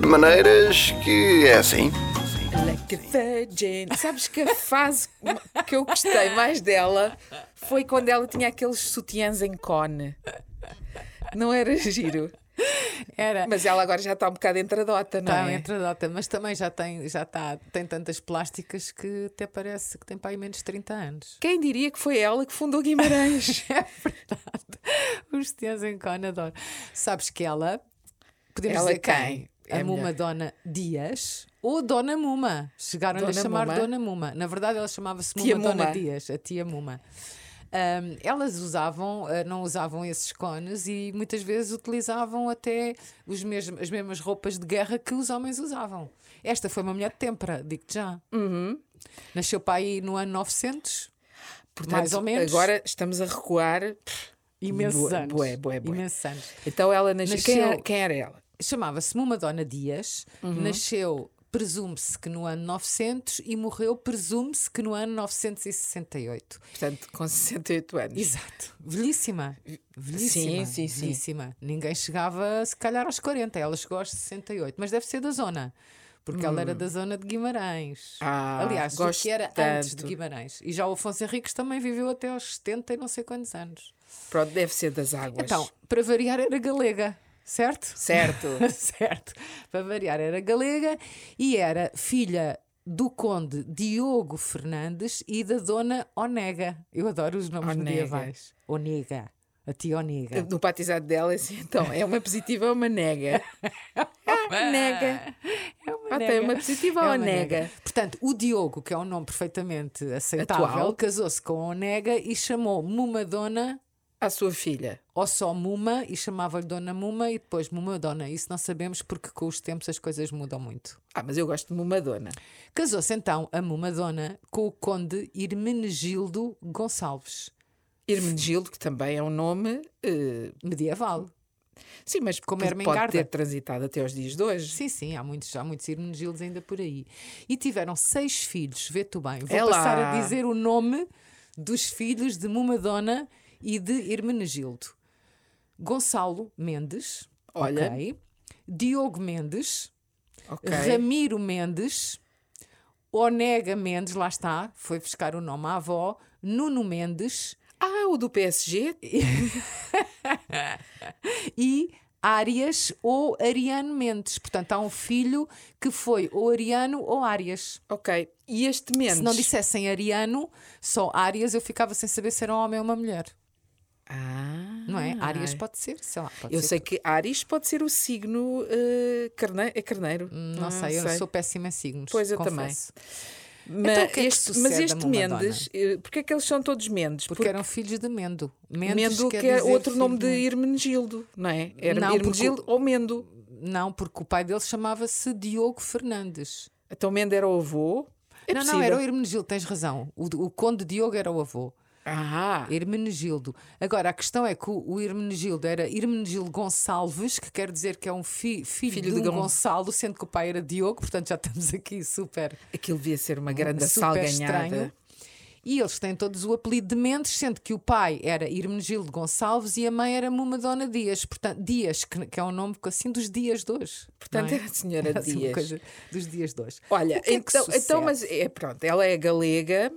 De maneiras que é assim. Like virgin. Sabes que a fase que eu gostei mais dela foi quando ela tinha aqueles sutiãs em cone. Não era giro. Era. Mas ela agora já está um bocado entradota, não Está é? entre a data, mas também já tem, já está, tem tantas plásticas que até parece que tem para aí menos de 30 anos. Quem diria que foi ela que fundou Guimarães? É verdade. Os tias em Cona adoro. Sabes que ela, podemos Ela dizer quem? quem? É A Muma. Dona Dias ou Dona Muma. Chegaram-lhe a chamar Muma? Dona Muma. Na verdade, ela chamava-se Muma Tia Dona Muma. Dias, a tia Muma. Ahm, elas usavam, ah, não usavam esses cones e muitas vezes utilizavam até os mesmos, as mesmas roupas de guerra que os homens usavam. Esta foi uma mulher de tempera, digo-te já. Uhum. Nasceu para aí no ano 900, Portanto, mais ou menos. Agora estamos a recuar. imensos Bué, anos. bué, bué. Imensos anos. Então ela nasceu. Quem, Nasceu- era, quem era ela? Chamava-se Muma Dona Dias, Uhum. nasceu, presume-se que no ano 900 e morreu, presume-se que no ano 968. Portanto, com 68 anos. Exato. Velhíssima. Velhíssima. Sim, sim, sim. Velhíssima. Ninguém chegava, se calhar, aos 40. Ela chegou aos 68. Mas deve ser da zona. Porque ela era da zona de Guimarães. Hum. Ah, Aliás, gosto que era antes de tanto. Guimarães. E já o Afonso Henriques também viveu até aos 70 e não sei quantos anos. Pronto, deve ser das águas. Então, para variar, era galega, certo? Certo. certo. Para variar, era galega e era filha do conde Diogo Fernandes e da dona Onega. Eu adoro os nomes Onega. medievais. Onega. A tia Onega. No batizado dela, assim, então, é uma positiva ou uma nega? Ah, nega. É uma Ah, nega. tem uma positiva ou uma nega? Portanto, o Diogo, que é um nome perfeitamente aceitável, casou-se com a Onega e chamou Mumadona À sua filha. ou só Muma e chamava-lhe Dona Muma e depois Mumadona. Isso não sabemos porque com os tempos as coisas mudam muito. Ah, mas eu gosto de uma dona. Casou-se então a Mumadona com o conde Hermenegildo Gonçalves, Hermenegildo, que também é um nome. eh, medieval. sim, mas Como pode Ermengarda. ter transitado até aos dias de hoje. Sim, sim, há muitos, há muitos Hermenegildos ainda por aí. E tiveram seis filhos, vê tu bem. Vou É lá. passar a dizer o nome dos filhos de Mumadona e de Hermenegildo. Gonçalo Mendes, Olha. ok. Diogo Mendes, Ok. Ramiro Mendes, Onega Mendes, lá está, foi buscar o nome à avó, Nuno Mendes Ah, o do PSG? e Arias ou Ariano Mendes. Portanto, há um filho que foi ou Ariano ou Arias. Ok. E este Mendes? Se não dissessem Ariano, só Arias, eu ficava sem saber se era um homem ou uma mulher. Ah. Não é? Arias pode ser, sei lá. Eu sei que Ares pode ser o signo eh, carne... é carneiro. Não, sei, eu sou péssima em signos. Pois eu confesso. Mas, Então, é este, mas este? Mendes, eh, porque é que eles são todos Mendes? Porque, eram filhos de Mendo. Mendes Mendo, que é outro nome de Mendo. Hermenegildo, não é? Era Não, porque Hermenegildo ou Mendo. Não, porque o pai dele chamava-se Diogo Fernandes. Então Mendo era o avô. É não, possível. não, era o Hermenegildo, tens razão. O, o conde Diogo era o avô. Ah, Hermenegildo. Agora, a questão é que o, Hermenegildo era Hermenegildo Gonçalves, que quer dizer que é um fi- filho, Filho de de um Gon- Gonçalo, sendo que o pai era Diogo, portanto já estamos aqui super, aquilo devia ser uma grande super salganhada. estranho. E eles têm todos o apelido de Mendes, sendo que o pai era Hermenegildo Gonçalves e a mãe era Mumadona Dias. Portanto, Dias, que, que é um nome assim dos dias de hoje. Portanto, é? era a senhora Era assim Dias. coisa dos dias de hoje. Olha, é então, sucede? então, mas é pronto, ela é galega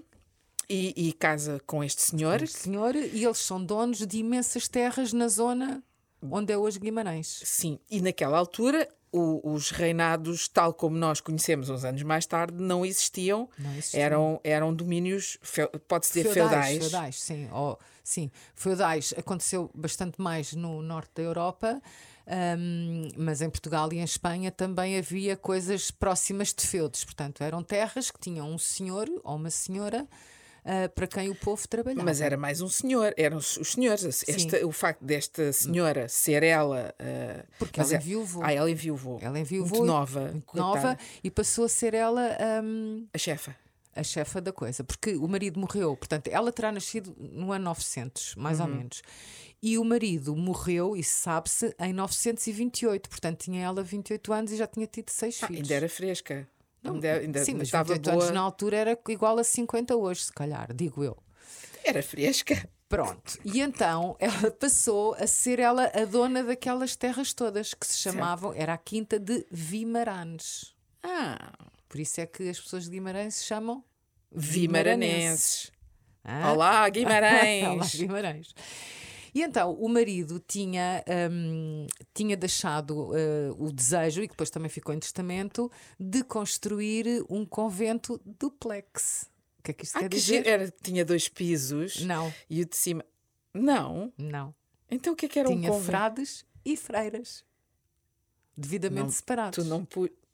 e, e casa com este senhor. O senhor, e eles são donos de imensas terras na zona onde é hoje Guimarães. Sim, e naquela altura o- os reinados, tal como nós conhecemos uns anos mais tarde, não existiam. Não existiam. Eram, eram domínios, pode-se dizer, feudais. feudais, sim. Oh, sim, feudais aconteceu bastante mais no norte da Europa, hum, mas em Portugal e em Espanha também havia coisas próximas de feudos. Portanto, eram terras que tinham um senhor ou uma senhora ah, para quem o povo trabalhava. Mas era mais um senhor, eram os os senhores. Esta- o facto desta senhora ser ela. ah, Porque ela é- enviou-voo. Ah, ela enviou Ela enviou Muito nova. muito nova e passou a ser ela hum, A chefa. a chefa da coisa, porque o marido morreu, portanto, ela terá nascido no ano 900, mais Uhum. ou menos. E o marido morreu, e sabe-se, em 928, portanto, tinha ela 28 anos e já tinha tido seis Ah, filhos. ainda era fresca. Ainda, ainda Sim, mas estava 28 boa. anos na altura era igual a 50 hoje, se calhar, digo eu. Era fresca. Pronto. E então ela passou a ser ela a dona daquelas terras todas que se chamavam, era a Quinta de Vimaranes. Ah, Por isso é que as pessoas de Guimarães se chamam Vimaranenses. Ah? Olá, Guimarães. Olá, Guimarães. E então o marido tinha, hum, tinha deixado eh, o desejo, e depois também ficou em testamento, de construir um convento duplex. O que é que isto Ah, quer que dizer? Era, tinha dois pisos Não, e o de cima. Não. não. Então o que é que era um tinha convento? frades e freiras. Devidamente Não, separados. Tu não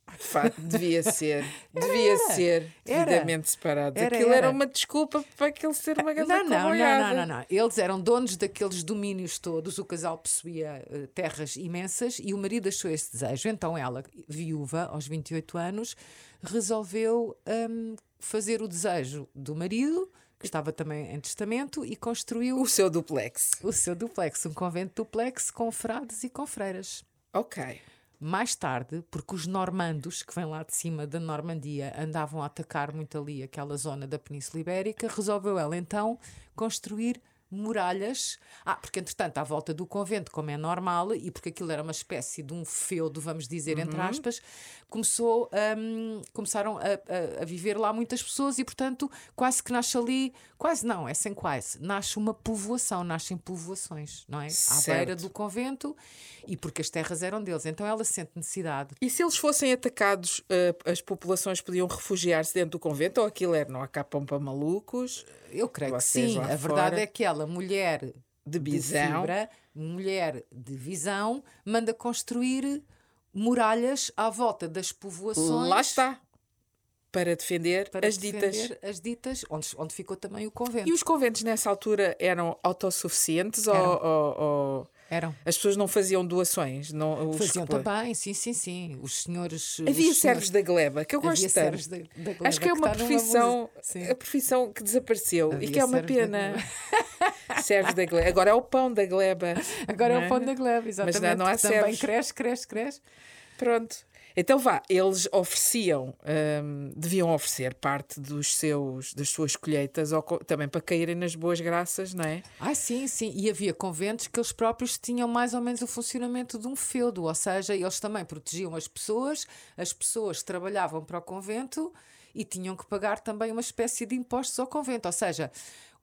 pu... Fa- Devia ser, devia ser era. devidamente separados. Era, Aquilo era. era. uma desculpa para aquele ser uma grande Não, não, não, não, não, não. Eles eram donos daqueles domínios todos. O casal possuía eh, terras imensas e o marido achou esse desejo. Então ela, viúva, aos 28 anos, resolveu hum, fazer o desejo do marido, que estava também em testamento, e construiu O seu duplex. o seu duplex, um convento duplex com frades e com freiras. Ok. Mais tarde, porque os normandos que vêm lá de cima da Normandia andavam a atacar muito ali aquela zona da Península Ibérica, resolveu ela então construir muralhas. Ah, porque entretanto, à volta do convento, como é normal, e porque aquilo era uma espécie de um feudo, vamos dizer, entre aspas, começou, hum, começaram a, a- a viver lá muitas pessoas e, portanto, quase que nasce ali, quase não, é sem quase, nasce uma povoação, nascem povoações, não é? À Certo. beira do convento e porque as terras eram deles. Então ela sente necessidade. E se eles fossem atacados, eh, as populações podiam refugiar-se dentro do convento ou aquilo era não há cá pão para malucos? Eu creio que sim. A verdade fora. é que ela, mulher De de visão. fibra, mulher de visão, manda construir muralhas à volta das povoações. Lá está. Para defender Para as ditas. defender as ditas, onde, onde ficou também o convento. E os conventos nessa altura eram autossuficientes ou, Eram. ou- ou Eram. as pessoas não faziam doações? Não, os Faziam que- também, sim, sim, sim. Os senhores. Havia os servos senhores- da gleba, que eu gosto Havia tanto. servos da, da gleba, Acho que é uma está numa profissão. Sim. a profissão que desapareceu e Havia que é uma servos pena. servos da gleba. Agora é o pão da gleba. Agora não é o pão da gleba, exatamente. não há que também servos. cresce, cresce, cresce. Pronto. Então vá, eles ofereciam, hum, deviam oferecer parte dos seus, das suas colheitas também para caírem nas boas graças, não é? Ah, sim, sim. E havia conventos que eles próprios tinham mais ou menos o funcionamento de um feudo, ou seja, eles também protegiam as pessoas, as pessoas trabalhavam para o convento e tinham que pagar também uma espécie de impostos ao convento, ou seja.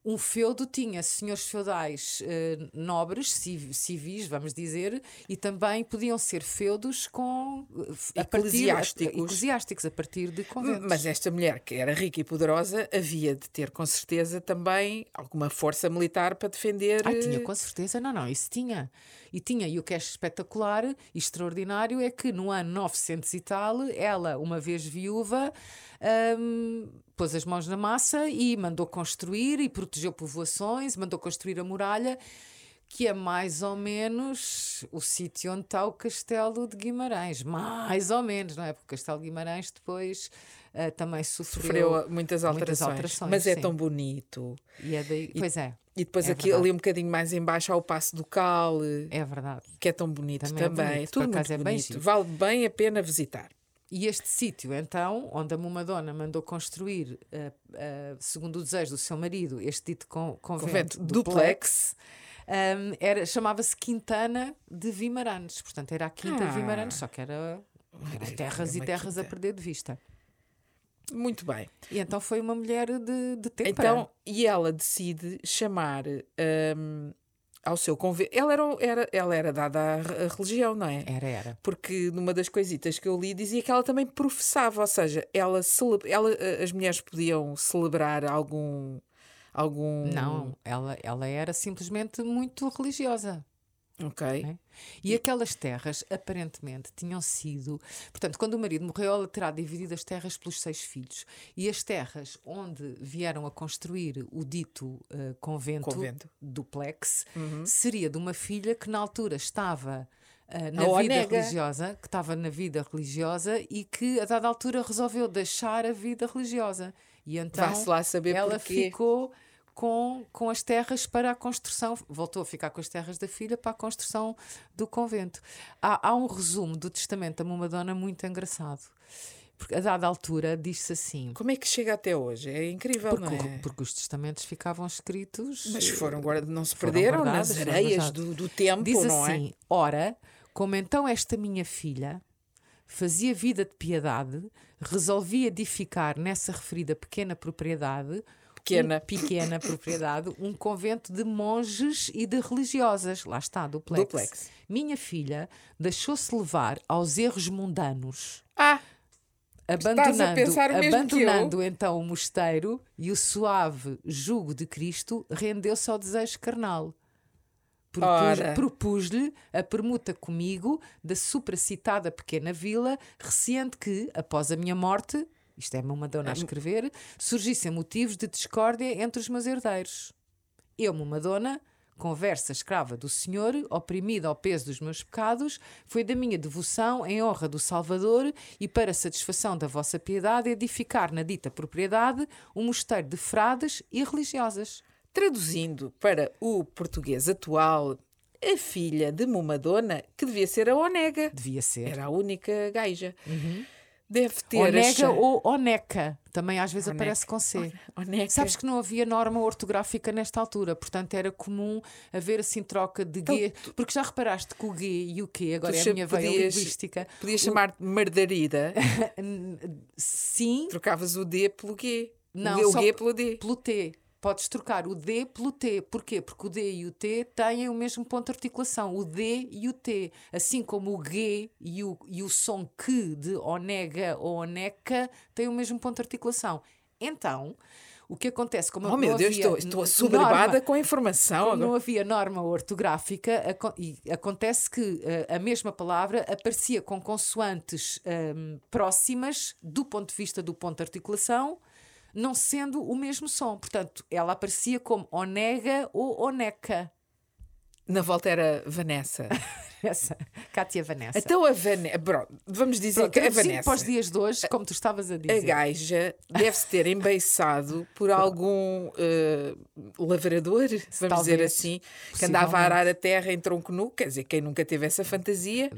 Um feudo tinha senhores feudais eh, nobres, civ- civis, vamos dizer, e também podiam ser feudos com eh, a partir- Eclesiásticos. eclesiásticos a partir de conventos. Mas esta mulher, que era rica e poderosa, havia de ter com certeza também alguma força militar para defender. Ah, tinha, eh, com certeza. Não, não, isso tinha. E tinha. E o que é espetacular e extraordinário é que no ano 900 e tal, ela, uma vez viúva, hum, pôs as mãos na massa e mandou construir e protegeu povoações, mandou construir a muralha. Que é mais ou menos o sítio onde está o Castelo de Guimarães. Mais ou menos, não é? Porque o Castelo de Guimarães depois ah, também sofreu. Sofreu muitas alterações, alterações, mas é sim. tão bonito. E é daí, pois é, E depois É aqui, verdade. ali um bocadinho mais em baixo há o Passo do Cal, é verdade. que é tão bonito Também é também. bonito, Tudo muito é bem bonito. giro. Vale bem a pena visitar. E este sítio, então, onde a Mumadona mandou construir, eh, eh, segundo o desejo do seu marido, este dito con convento, Convento duplex. Ehm, era chamava-se Quintana de Vimaranes. Portanto, era a Quinta Ah. de Vimaranes, só que era, era terras e uma terras a quinta. perder de vista. Muito bem. E então foi uma mulher de, de tempera. Então, e ela decide chamar hum, ao seu convento. Ela era, era, ela era dada à re- à religião, não é? Era, era. Porque numa das coisitas que eu li dizia que ela também professava, ou seja, ela, cele- ela eh, as mulheres podiam celebrar algum algum Não, ela, ela era simplesmente muito religiosa. ok né? E aquelas terras, aparentemente, tinham sido. Portanto, quando o marido morreu, ela terá dividido as terras pelos seis filhos. E as terras onde vieram a construir o dito eh, convento, Convento. duplex seria de uma filha que na altura estava. eh, na A vida Onega. religiosa, que estava na vida religiosa e que a dada altura resolveu deixar a vida religiosa. E então ela porquê. ficou com, com as terras para a construção, voltou a ficar com as terras da filha para a construção do convento. Há, há um resumo do testamento da Mumadona muito engraçado. Porque a dada altura diz-se assim. Como é que chega até hoje? É incrível, Porque, não é? porque os testamentos ficavam escritos. Mas foram guarda- não se perderam guardados, nas areias guardados. do, do tempo, Diz não é? assim: Ora, como então esta minha filha fazia vida de piedade, resolvi edificar nessa referida pequena propriedade. Pequena. um- pequena propriedade, um convento de monges e de religiosas. Lá está, duplex. Duplex. Minha filha deixou-se levar aos erros mundanos, Ah, abandonando, abandonando então o mosteiro e o suave jugo de Cristo, rendeu-se ao desejo carnal. Propus-. Propus-lhe a permuta comigo da supracitada pequena vila, receante que, após a minha morte, isto é uma Madonna a escrever, surgissem motivos de discórdia entre os meus herdeiros. Eu, uma dona, conversa escrava do Senhor, oprimida ao peso dos meus pecados, foi da minha devoção em honra do Salvador e para satisfação da vossa piedade edificar na dita propriedade um mosteiro de frades e religiosas. Traduzindo para o português atual, a filha de Mumadona, que devia ser a Onega. Devia ser. Era a única gaja. Deve ter Onega ou Oneca, também às vezes Oneca. aparece com C. Oneca. Sabes que não havia norma ortográfica nesta altura, portanto era comum haver assim troca de G, porque já reparaste que o G e o Q, agora é a minha veia podias- linguística, Podias chamar de mardarida, sim, trocavas o D pelo G. Não, o G, o só G pelo D. pelo T. Podes trocar o D pelo T. Porquê? Porque o D e o T têm o mesmo ponto de articulação. O D e o T. Assim como o G e o, e o som que de onega ou oneca têm o mesmo ponto de articulação. Então, o que acontece como Oh meu Deus, estou, estou com a informação. como não havia norma ortográfica, e acontece que eh, a mesma palavra aparecia com consoantes ehm, próximas do ponto de vista do ponto de articulação, não sendo o mesmo som. Portanto, ela aparecia como onega ou oneca. Na volta era Vanessa. Essa, Cátia Vanessa. Então a Vanessa. Vamos dizer Pronto, que a Vanessa. para os dias de hoje, como tu estavas a A dizer. gaja deve-se ter embeiçado por algum eh, lavrador, vamos dizer Talvez, assim, que andava a arar a terra em tronco nu, quer dizer, quem nunca teve essa fantasia.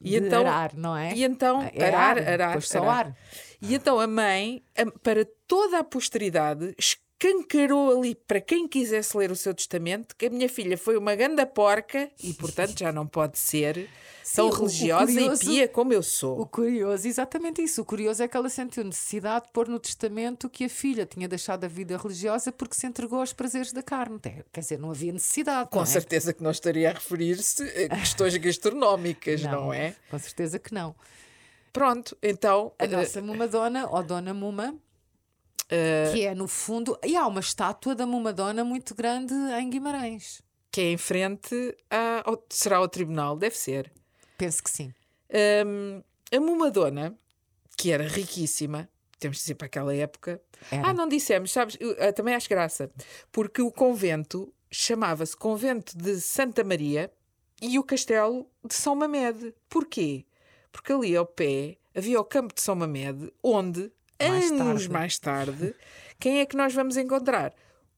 E De então, arar, não é? E então, É arar, ar, arar, arar. ar. E então a mãe, a- para toda a posteridade, escancarou ali para quem quisesse ler o seu testamento que a minha filha foi uma ganda porca e, portanto, já não pode ser tão o- o religiosa curioso- e pia como eu sou. O curioso, exatamente isso. O curioso é que ela sentiu necessidade de pôr no testamento que a filha tinha deixado a vida religiosa porque se entregou aos prazeres da carne. Quer dizer, não havia necessidade. Com não é? certeza que não estaria a referir-se a questões gastronómicas, não, é? Com certeza que não. Pronto, então. A eh, nossa Mumadona, ou Dona Muma, eh, que é no fundo. E há uma estátua da Mumadona muito grande em Guimarães. que é em frente a, ao, será ao tribunal, deve ser. Penso que sim. Hum, a Mumadona, que era riquíssima, temos de dizer para aquela época. Era. Ah, não dissemos, sabes? eu, ah, também acho graça, porque o convento chamava-se Convento de Santa Maria e o Castelo de São Mamede. Porquê? Porque ali ao pé havia o Campo de São Mamede, onde, Mais anos tarde. mais tarde, quem é que nós vamos encontrar?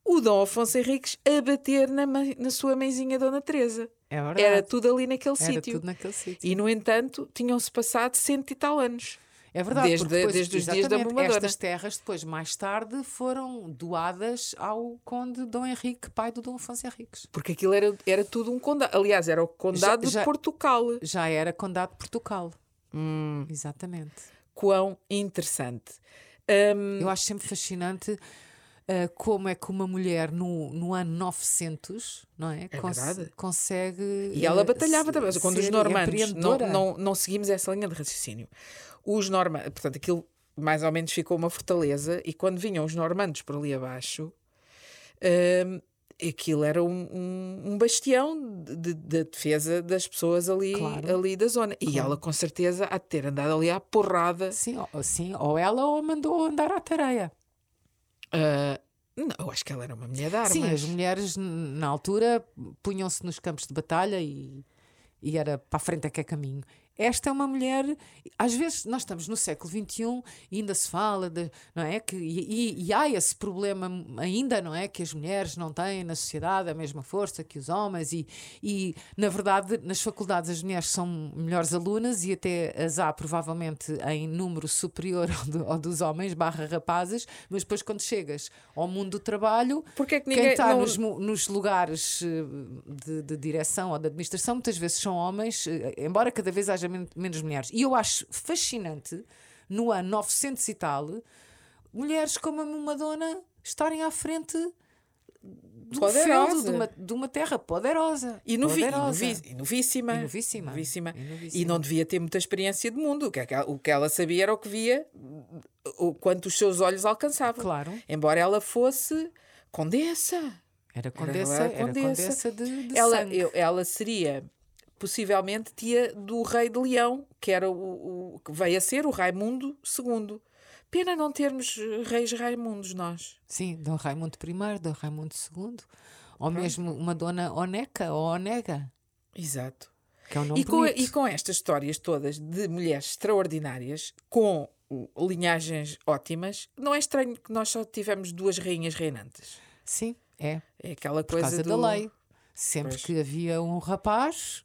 O Dom Afonso Henriques a bater na, na sua mãezinha Dona Teresa. É verdade. Era tudo ali naquele Era sítio. tudo naquele sítio. E, no entanto, tinham-se passado cento e tal anos. É verdade, Desde- depois, desde os dias da Mumadona. Estas terras, depois, mais tarde, foram doadas ao Conde Dom Henrique, pai do Dom Afonso Henriques. Porque aquilo era, era tudo um condado. Aliás, era o condado Já- já- de Portugal. Já era Condado de Portugal. Hum. Exatamente. Quão interessante. Hum, Eu acho sempre fascinante ah, como é que uma mulher no, no ano 900, não é? É Cons- verdade. consegue. e ela ah, batalhava também. Quando os normandos. Não, não, não seguimos essa linha de raciocínio. Os normandos. Portanto, aquilo mais ou menos ficou uma fortaleza. E quando vinham os normandos por ali abaixo. Aquilo era um, um- um bastião de, de- de defesa das pessoas ali, Claro. ali da zona. E ela, com certeza, há de ter andado ali à porrada. Sim, ou, sim, ou ela ou mandou andar à tareia. Ah, não, eu acho que ela era uma mulher de armas. Sim, as mulheres na altura punham-se nos campos de batalha e, e era para a frente é que é caminho. Esta é uma mulher. Às vezes nós estamos no século XXI e ainda se fala de, não é? Que, e, e, há esse problema ainda, não é? Que as mulheres não têm na sociedade a mesma força que os homens, e, e na verdade, nas faculdades as mulheres são melhores alunas e até as há provavelmente em número superior ao, do, ao dos homens, barra rapazes, mas depois quando chegas ao mundo do trabalho, Porque é que ninguém, quem está não... nos, nos, lugares eh, de, de direção ou de administração muitas vezes são homens, eh, embora cada vez haja menos mulheres. E eu acho fascinante, no ano 900 e tal, mulheres como a Madonna estarem à frente um feudo, de uma, de uma terra poderosa. E, novi, poderosa. E, novi, e novíssima. E novíssima. novíssima. E novíssima. E não devia ter muita experiência de mundo. O que, é o que ela sabia era o que via, o quanto os seus olhos alcançavam. Claro. Embora ela fosse condessa. Era condessa, era, era condessa. de, de ela, eu, ela seria possivelmente tia do rei de Leão, que era o, o que veio a ser o Raimundo II. Pena não termos reis Raimundos nós. Sim, Dom Raimundo I, Dom Raimundo II, ou mesmo uma dona Oneca ou Onega. Exato. Que é um nome E com, bonito. e com estas histórias todas de mulheres extraordinárias, com linhagens ótimas, não é estranho que nós só tivemos duas rainhas reinantes. Sim, é. É aquela Por coisa causa do... da lei. Sempre Pois. que havia um rapaz,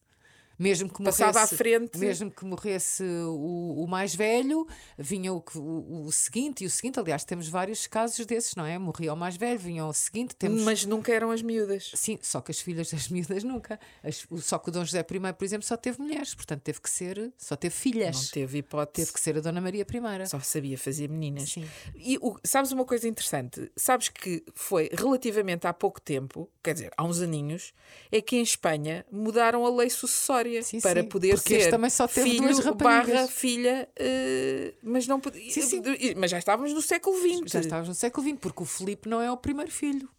mesmo que Passava morresse, à frente. mesmo que morresse o, o mais velho, vinha o, o, o seguinte e o seguinte. Aliás, temos vários casos desses, não é? Morria o mais velho, vinha o seguinte. Temos Mas nunca eram as miúdas. Sim, só que as filhas das miúdas nunca. As- só que o Dom José I, por exemplo, só teve mulheres, portanto teve que ser, só teve filhas. Não teve hipótese. Teve que ser a Dona Maria I. Só sabia fazer meninas. Sim. E sabes uma coisa interessante? Sabes que foi relativamente há pouco tempo, quer dizer, há uns aninhos, é que em Espanha mudaram a lei sucessória Sim, para sim, poder porque ser também só teve filho duas raparigas. barra filha, eh, mas não podia. Sim. Mas já estávamos no século XX. Já estávamos no século XX, porque o Filipe não é o primeiro filho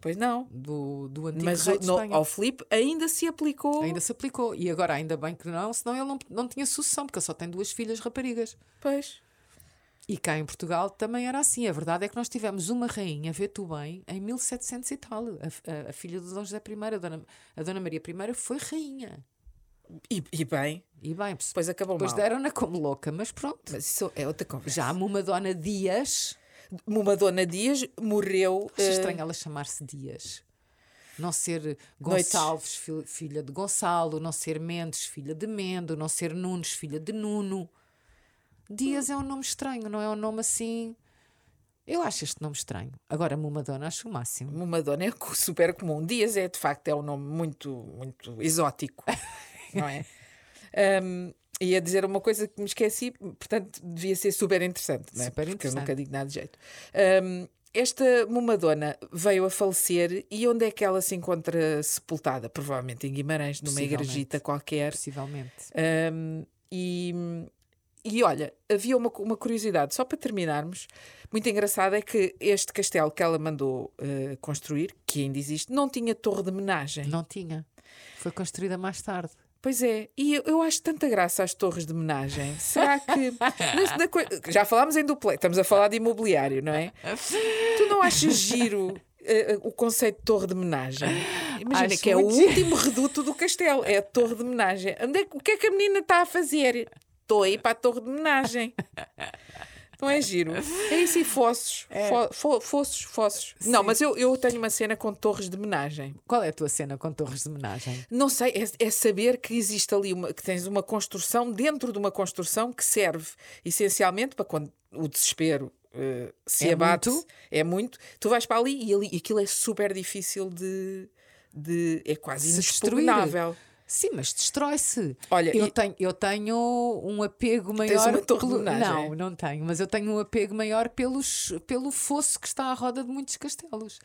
Pois não. do, do antigo Mas rei de no- Espanha. ao Filipe ainda se aplicou. Ainda se aplicou. E agora, ainda bem que não, senão ele não, não tinha sucessão, porque ele só tem duas filhas raparigas. Pois. E cá em Portugal também era assim. A verdade é que nós tivemos uma rainha, vê tu bem, em 1700 e tal. A, a- a filha do Dom José I, a Dona, a Dona Maria I, foi rainha. E, e bem, E bem, depois acabou depois mal. deram-na como louca, mas pronto. Mas isso é outra conversa. Já a uma Dona Dias, Uma Dona Dias morreu. acho eh, estranho ela chamar-se Dias. Não ser Gonçalves, fi- filha de Gonçalo, não ser Mendes, filha de Mendo, não ser Nunes, filha de Nuno. Dias é um nome estranho, não é um nome assim. Eu acho este nome estranho. Agora, Mumadona, acho o máximo. Uma dona é super comum. Dias é, de facto, é um nome muito, muito exótico, não é? Um, ia dizer uma coisa que me esqueci, portanto, devia ser super interessante, não é? Super Porque eu nunca digo nada de jeito. Um, esta Mumadona veio a falecer e onde é que ela se encontra sepultada? Provavelmente em Guimarães, numa igrejita qualquer. Possivelmente. Um, e, e olha, havia uma, uma curiosidade, só para terminarmos, muito engraçada, é que este castelo que ela mandou eh, construir, que ainda existe, não tinha torre de homenagem. Não tinha. Foi construída mais tarde. Pois é, e eu, eu acho tanta graça às torres de homenagem. Será que. já falámos em duplex, estamos a falar de imobiliário, não é? Tu não achas giro eh, o conceito de torre de homenagem? Imagina Acho que é o giro. último reduto do castelo, é a torre de homenagem. Onde é, o que é que a menina está a fazer? Estou aí para a torre de homenagem. Não é giro? É isso e fossos. Fo, fo, fossos, fossos. Não, mas eu, eu tenho uma cena com torres de homenagem. Qual é a tua cena com torres de homenagem? Não sei, é, é saber que existe ali uma, que tens uma construção dentro de uma construção que serve essencialmente para quando o desespero eh, se É abate, muito? é muito, tu vais para ali e ali aquilo é super difícil de, de é quase Se destruir. Sim, mas destrói-se. Olha, eu, e- tenho, eu tenho um apego maior. uma torre pelo-? Não, não tenho, mas eu tenho um apego maior pelos, pelo fosso que está à roda de muitos castelos.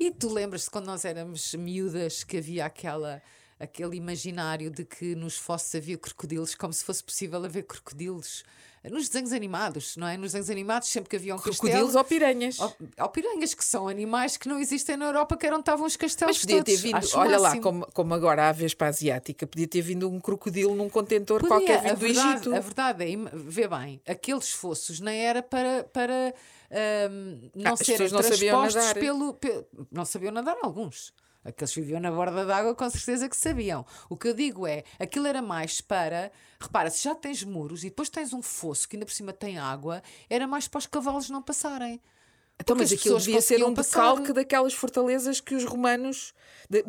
E tu lembras-te quando nós éramos miúdas que havia aquela, aquele imaginário de que nos fossos havia crocodilos, como se fosse possível haver crocodilos nos desenhos animados, não é? Nos desenhos animados, sempre que havia um Crocodilos castelo. ou piranhas. Ou, ou piranhas, que são animais que não existem na Europa, que eram estavam os castelos Mas podia ter vindo, Acho olha lá, máximo. como, como agora há a Vespa Asiática, podia ter vindo um crocodilo num contentor Podia, qualquer a vindo do verdade, Egito. A verdade é, vê bem, aqueles fossos nem era para, para ahm, não Ah, serem não transpostos nadar. pelo, pe- Não sabiam nadar alguns. Aqueles que viviam na borda d'água com certeza que sabiam. O que eu digo é, aquilo era mais para. Repara, se já tens muros e depois tens um fosso que ainda por cima tem água, era mais para os cavalos não passarem. Então, mas as aquilo devia ser um decalque daquelas fortalezas que os romanos,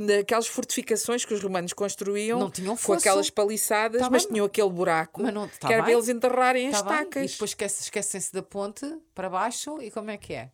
daquelas fortificações que os romanos construíam Não tinham com fosso. aquelas paliçadas, Tá mas bem. tinham aquele buraco Mas não- tá que era para bem. eles enterrarem as Tá bem? estacas. E depois esquece- esquecem-se da ponte para baixo e como é que é?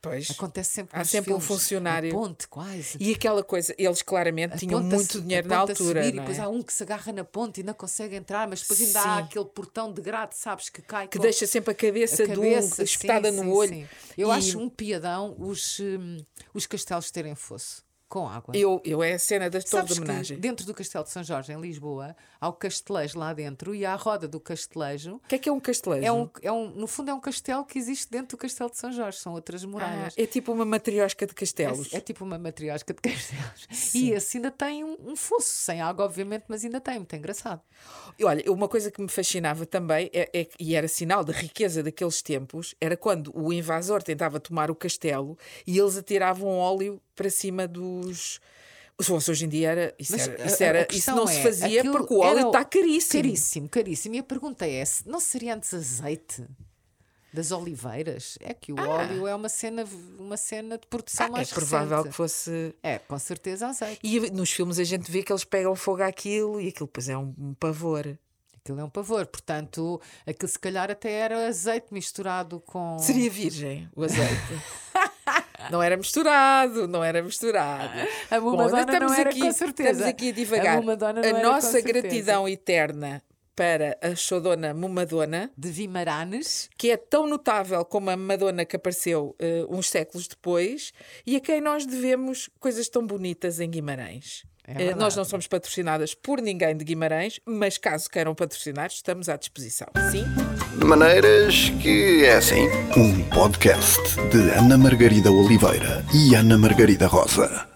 Pois. Acontece sempre Há sempre um filmes. funcionário. A ponte, quase. E aquela coisa, eles claramente A tinham muito dinheiro na altura. subir, não E depois é? há um que se agarra na ponte e não consegue entrar, mas depois ainda há Sim. aquele portão de grade, sabes, que cai Que com- deixa sempre a cabeça, a cabeça, um espetada sim, no sim, olho. Eu E acho um piadão os, hum, os castelos terem fosso com água. Eu, eu é a cena das Sabes de homenagem. dentro do Castelo de São Jorge, em Lisboa, há o castelejo lá dentro e há a roda do castelejo. O que é que é um castelejo? É um, é um, no fundo, é um castelo que existe dentro do Castelo de São Jorge, são outras Ah, muralhas. é tipo uma matriosca de castelos. É, é tipo uma matriosca de castelos. E esse ainda tem um, um fosso, sem água, obviamente, mas ainda tem, muito engraçado. E Olha, uma coisa que me fascinava também, é, é que- e era sinal da riqueza daqueles tempos, era quando o invasor tentava tomar o castelo e eles atiravam óleo para cima dos. Se fosse hoje em dia, era, isso, Mas era, isso, era- isso não se é, fazia aquilo porque o óleo está caríssimo. Caríssimo, caríssimo. E a pergunta é: se não seria antes azeite? Das oliveiras? É que o óleo é uma cena, uma cena de produção Ah, é mais provável recente. que fosse. É, com certeza azeite. E nos filmes a gente vê que eles pegam fogo àquilo e aquilo depois é um, um pavor. Aquilo é um pavor. Portanto, aquilo se calhar até era azeite misturado com. Seria virgem o azeite. não era misturado, não era misturado. A Bom, estamos não era aqui, com certeza. Estamos aqui a divagar. A a nossa gratidão eterna para a Xodona Mumadona, De Vimaranes. que é tão notável como a Madonna que apareceu eh, uns séculos depois e a quem nós devemos coisas tão bonitas em Guimarães. É Eh, nós não somos patrocinadas por ninguém de Guimarães, mas caso queiram patrocinar, estamos à disposição. Sim? De maneiras que é assim. Um podcast de Ana Margarida Oliveira e Ana Margarida Rosa.